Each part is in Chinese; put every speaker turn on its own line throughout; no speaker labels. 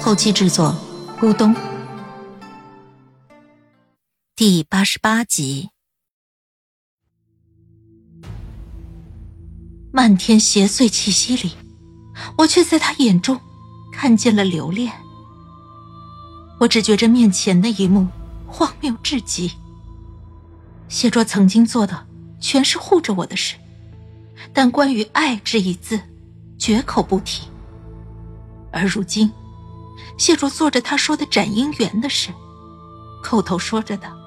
后期制作：咕咚。第八十八集，漫天邪祟气息里，我却在他眼中看见了留恋。我只觉着面前的一幕荒谬至极。谢卓曾经做的全是护着我的事，但关于爱这一字，绝口不提。而如今，谢卓做着他说的斩姻缘的事，口头说着的。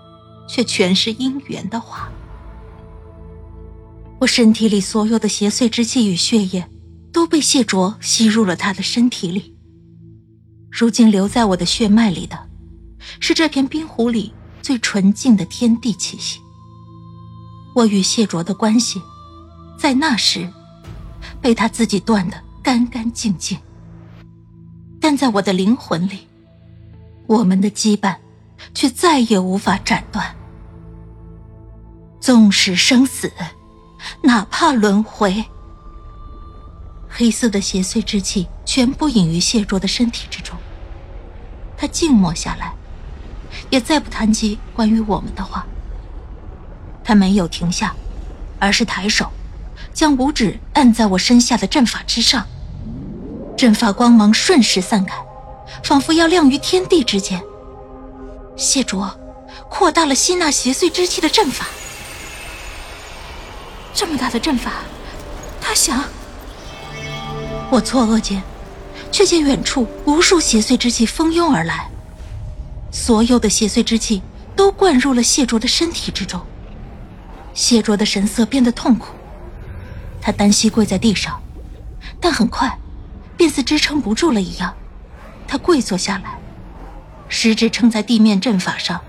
却全是姻缘的话。我身体里所有的邪祟之气与血液，都被谢卓吸入了他的身体里。如今留在我的血脉里的，是这片冰湖里最纯净的天地气息。我与谢卓的关系，在那时，被他自己断得干干净净。但在我的灵魂里，我们的羁绊，却再也无法斩断。纵使生死，哪怕轮回。黑色的邪祟之气全部隐于谢卓的身体之中。他静默下来，也再不谈及关于我们的话。他没有停下，而是抬手，将五指按在我身下的阵法之上。阵法光芒瞬时散开，仿佛要亮于天地之间。谢卓扩大了吸纳邪祟之气的阵法。这么大的阵法，他想……我错愕间，却见远处无数邪祟之气蜂拥而来，所有的邪祟之气都灌入了谢卓的身体之中。谢卓的神色变得痛苦，他单膝跪在地上，但很快，便似支撑不住了一样，他跪坐下来，食指撑在地面阵法上，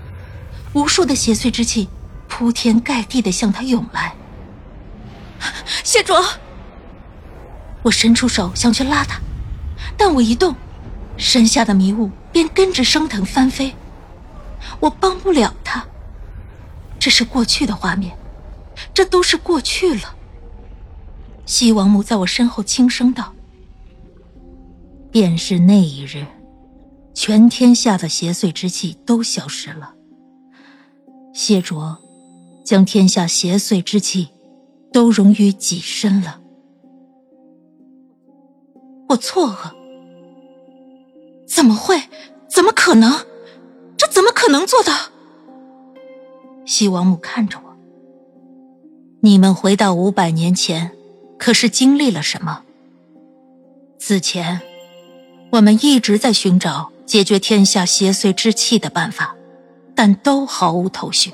无数的邪祟之气铺天盖地的向他涌来。谢卓，我伸出手想去拉他，但我一动，身下的迷雾便跟着升腾翻飞。我帮不了他，这是过去的画面，这都是过去了。西王母在我身后轻声道：“便是那一日，全天下的邪祟之气都消失了。谢卓，将天下邪祟之气。”都融于己身了。我错愕，怎么会？怎么可能？这怎么可能做到？西王母看着我，你们回到五百年前，可是经历了什么？此前，我们一直在寻找解决天下邪祟之气的办法，但都毫无头绪。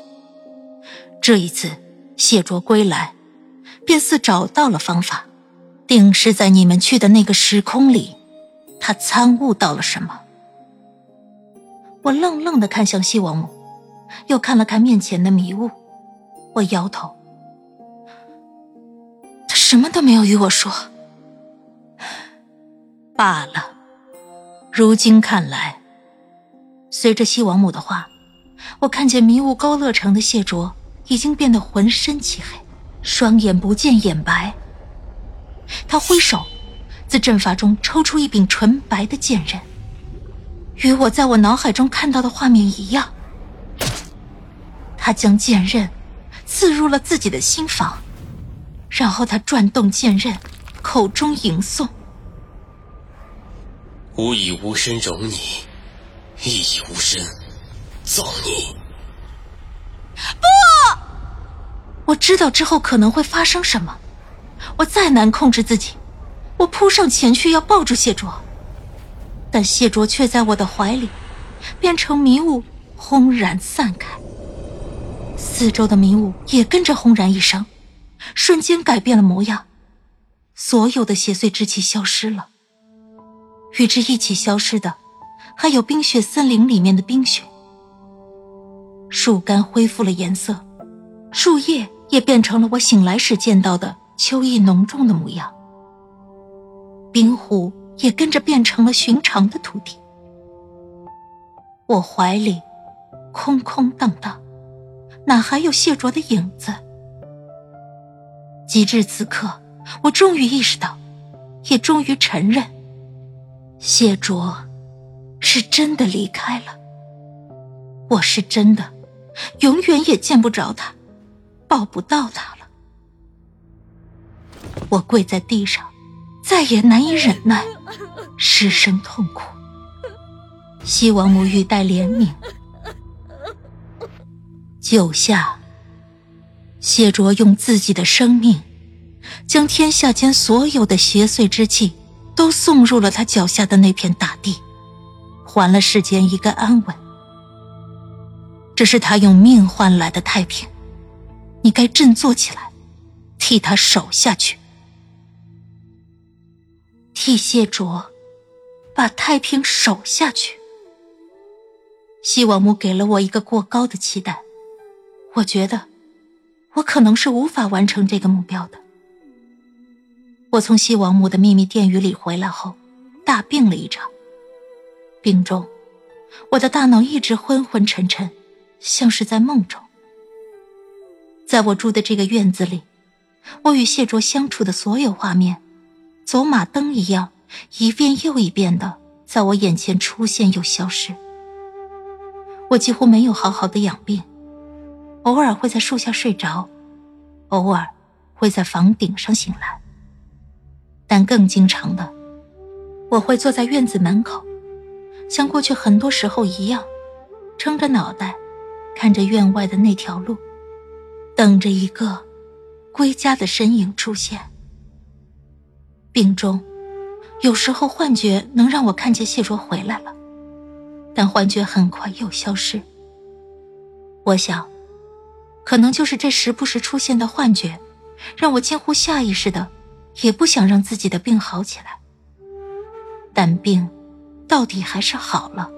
这一次，谢卓归来。便似找到了方法，定是在你们去的那个时空里，他参悟到了什么。我愣愣的看向西王母，又看了看面前的迷雾，我摇头，他什么都没有与我说。罢了，如今看来，随着西王母的话，我看见迷雾勾勒成的谢卓已经变得浑身漆黑。双眼不见眼白。他挥手，自阵法中抽出一柄纯白的剑刃，与我在我脑海中看到的画面一样。他将剑刃刺入了自己的心房，然后他转动剑刃，口中吟诵：“
吾以无身容你，亦以无身造你。”
不我知道之后可能会发生什么，我再难控制自己，我扑上前去要抱住谢卓，但谢卓却在我的怀里，变成迷雾，轰然散开。四周的迷雾也跟着轰然一声，瞬间改变了模样，所有的邪祟之气消失了，与之一起消失的还有冰雪森林里面的冰雪。树干恢复了颜色，树叶也变成了我醒来时见到的秋意浓重的模样。冰湖也跟着变成了寻常的土地。我怀里空空荡荡，哪还有谢卓的影子？及至此刻，我终于意识到，也终于承认，谢卓是真的离开了。我是真的，永远也见不着他，抱不到他了。我跪在地上，再也难以忍耐，失声痛哭。希王母欲带怜悯，九下。谢卓用自己的生命，将天下间所有的邪祟之气，都送入了他脚下的那片大地，还了世间一个安稳。这是他用命换来的太平，你该振作起来，替他守下去，替谢卓把太平守下去。西王母给了我一个过高的期待，我觉得。我可能是无法完成这个目标的。我从西王母的秘密殿宇里回来后，大病了一场。病中，我的大脑一直昏昏沉沉，像是在梦中。在我住的这个院子里，我与谢卓相处的所有画面，走马灯一样，一遍又一遍的在我眼前出现又消失。我几乎没有好好的养病。偶尔会在树下睡着，偶尔会在房顶上醒来。但更经常的，我会坐在院子门口，像过去很多时候一样，撑着脑袋，看着院外的那条路，等着一个归家的身影出现。病中，有时候幻觉能让我看见谢卓回来了，但幻觉很快又消失。我想。可能就是这时不时出现的幻觉，让我近乎下意识的，也不想让自己的病好起来。但病，到底还是好了。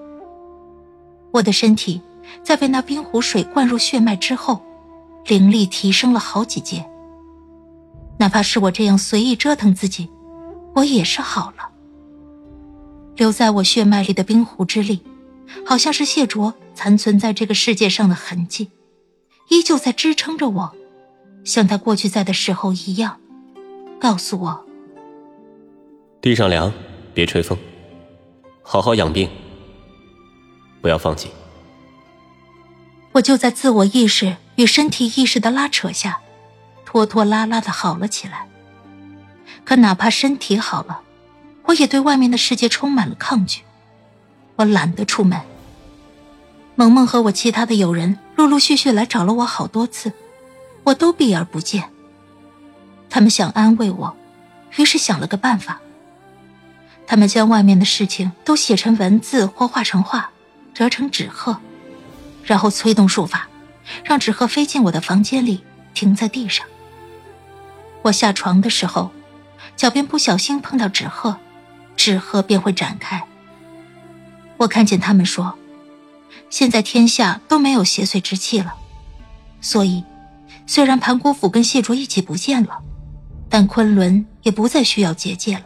我的身体在被那冰湖水灌入血脉之后，灵力提升了好几阶。哪怕是我这样随意折腾自己，我也是好了。留在我血脉里的冰湖之力，好像是谢卓残存在这个世界上的痕迹。依旧在支撑着我，像他过去在的时候一样，告诉我：
地上凉，别吹风，好好养病，不要放弃。
我就在自我意识与身体意识的拉扯下，拖拖拉拉的好了起来。可哪怕身体好了，我也对外面的世界充满了抗拒。我懒得出门。萌萌和我其他的友人。陆陆续续来找了我好多次，我都避而不见。他们想安慰我，于是想了个办法。他们将外面的事情都写成文字或画成画，折成纸鹤，然后催动术法，让纸鹤飞进我的房间里，停在地上。我下床的时候，脚边不小心碰到纸鹤，纸鹤便会展开。我看见他们说。现在天下都没有邪祟之气了，所以，虽然盘古府跟谢卓一起不见了，但昆仑也不再需要结界了。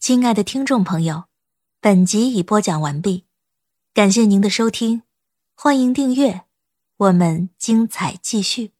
亲爱的听众朋友，本集已播讲完毕，感谢您的收听，欢迎订阅。我们精彩继续。